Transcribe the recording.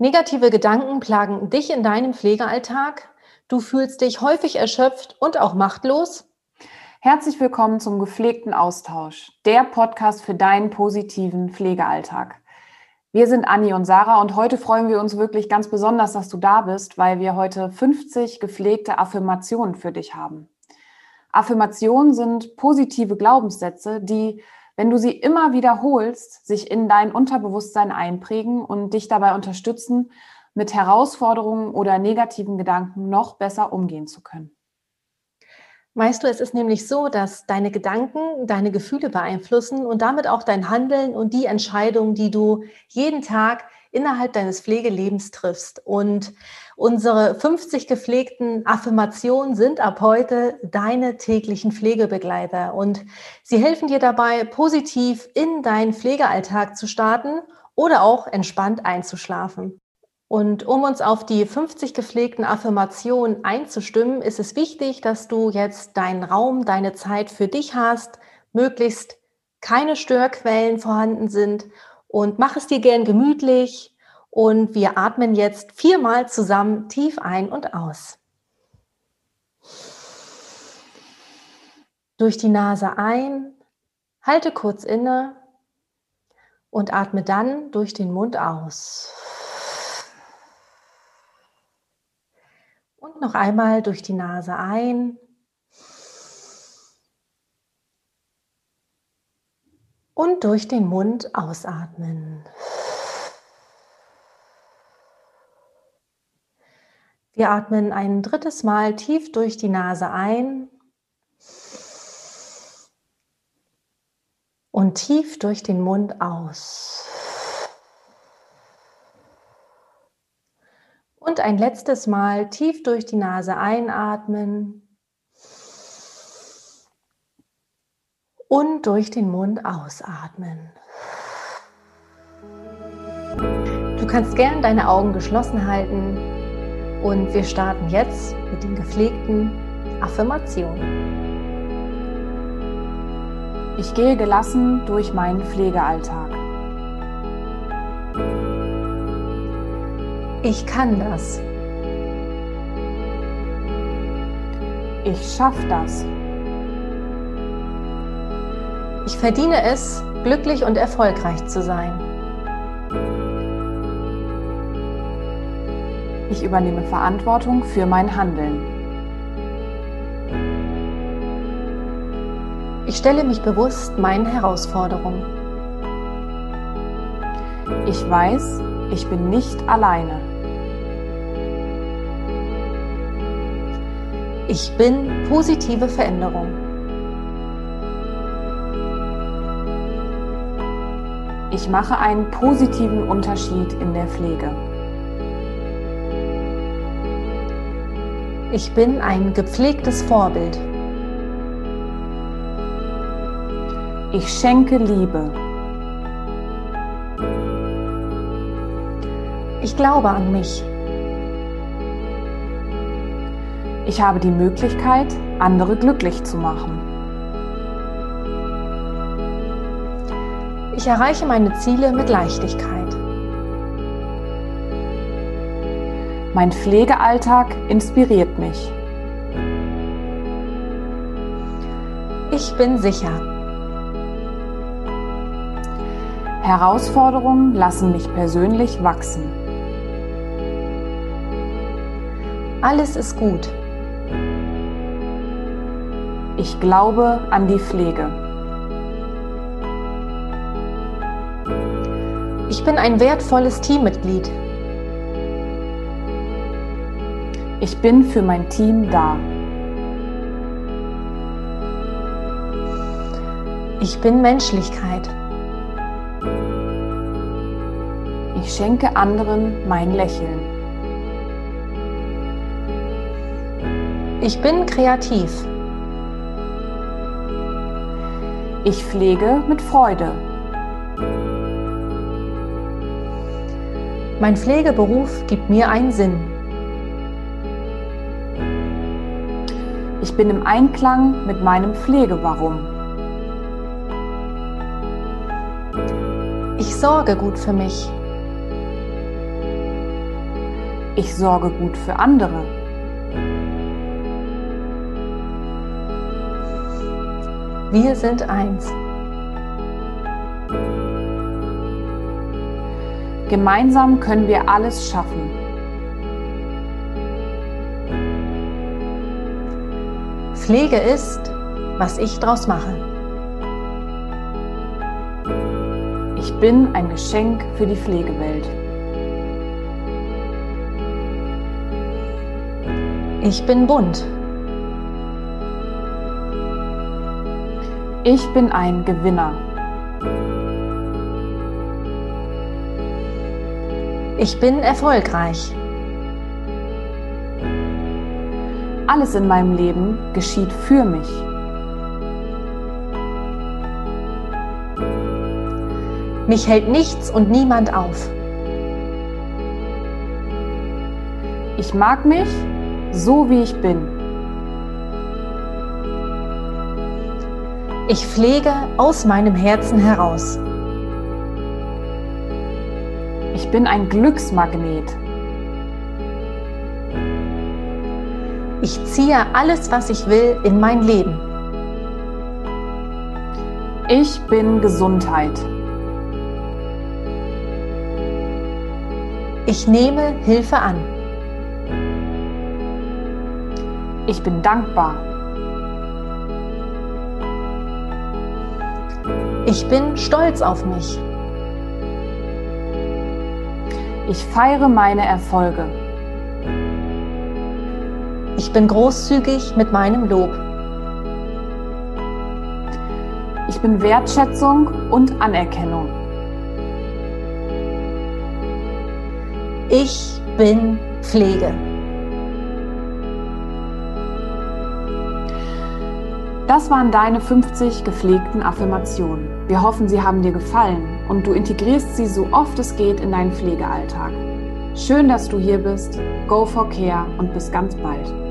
Negative Gedanken plagen dich in deinem Pflegealltag. Du fühlst dich häufig erschöpft und auch machtlos. Herzlich willkommen zum gepflegten Austausch, der Podcast für deinen positiven Pflegealltag. Wir sind Anni und Sarah und heute freuen wir uns wirklich ganz besonders, dass du da bist, weil wir heute 50 gepflegte Affirmationen für dich haben. Affirmationen sind positive Glaubenssätze, die wenn du sie immer wiederholst, sich in dein Unterbewusstsein einprägen und dich dabei unterstützen, mit Herausforderungen oder negativen Gedanken noch besser umgehen zu können. Weißt du, es ist nämlich so, dass deine Gedanken deine Gefühle beeinflussen und damit auch dein Handeln und die Entscheidungen, die du jeden Tag innerhalb deines Pflegelebens triffst. Und unsere 50 gepflegten Affirmationen sind ab heute deine täglichen Pflegebegleiter und sie helfen dir dabei, positiv in deinen Pflegealltag zu starten oder auch entspannt einzuschlafen. Und um uns auf die 50 gepflegten Affirmationen einzustimmen, ist es wichtig, dass du jetzt deinen Raum, deine Zeit für dich hast, möglichst keine Störquellen vorhanden sind und mach es dir gern gemütlich. Und wir atmen jetzt viermal zusammen tief ein und aus. Durch die Nase ein, halte kurz inne und atme dann durch den Mund aus. Und noch einmal durch die Nase ein und durch den Mund ausatmen. Wir atmen ein drittes Mal tief durch die Nase ein und tief durch den Mund aus. Und ein letztes Mal tief durch die Nase einatmen und durch den Mund ausatmen. Du kannst gern deine Augen geschlossen halten und wir starten jetzt mit den gepflegten Affirmationen. Ich gehe gelassen durch meinen Pflegealltag. Ich kann das. Ich schaffe das. Ich verdiene es, glücklich und erfolgreich zu sein. Ich übernehme Verantwortung für mein Handeln. Ich stelle mich bewusst meinen Herausforderungen. Ich weiß, ich bin nicht alleine. Ich bin positive Veränderung. Ich mache einen positiven Unterschied in der Pflege. Ich bin ein gepflegtes Vorbild. Ich schenke Liebe. Ich glaube an mich. Ich habe die Möglichkeit, andere glücklich zu machen. Ich erreiche meine Ziele mit Leichtigkeit. Mein Pflegealltag inspiriert mich. Ich bin sicher. Herausforderungen lassen mich persönlich wachsen. Alles ist gut. Ich glaube an die Pflege. Ich bin ein wertvolles Teammitglied. Ich bin für mein Team da. Ich bin Menschlichkeit. Ich schenke anderen mein Lächeln. Ich bin kreativ. Ich pflege mit Freude. Mein Pflegeberuf gibt mir einen Sinn. Ich bin im Einklang mit meinem Pflegewarum. Ich sorge gut für mich. Ich sorge gut für andere. Wir sind eins. Gemeinsam können wir alles schaffen. Pflege ist, was ich draus mache. Ich bin ein Geschenk für die Pflegewelt. Ich bin bunt. Ich bin ein Gewinner. Ich bin erfolgreich. Alles in meinem Leben geschieht für mich. Mich hält nichts und niemand auf. Ich mag mich so, wie ich bin. Ich pflege aus meinem Herzen heraus. Ich bin ein Glücksmagnet. Ich ziehe alles, was ich will, in mein Leben. Ich bin Gesundheit. Ich nehme Hilfe an. Ich bin dankbar. Ich bin stolz auf mich. Ich feiere meine Erfolge. Ich bin großzügig mit meinem Lob. Ich bin Wertschätzung und Anerkennung. Ich bin Pflege. Das waren deine 50 gepflegten Affirmationen. Wir hoffen, sie haben dir gefallen und du integrierst sie so oft es geht in deinen Pflegealltag. Schön, dass du hier bist. Go for Care und bis ganz bald.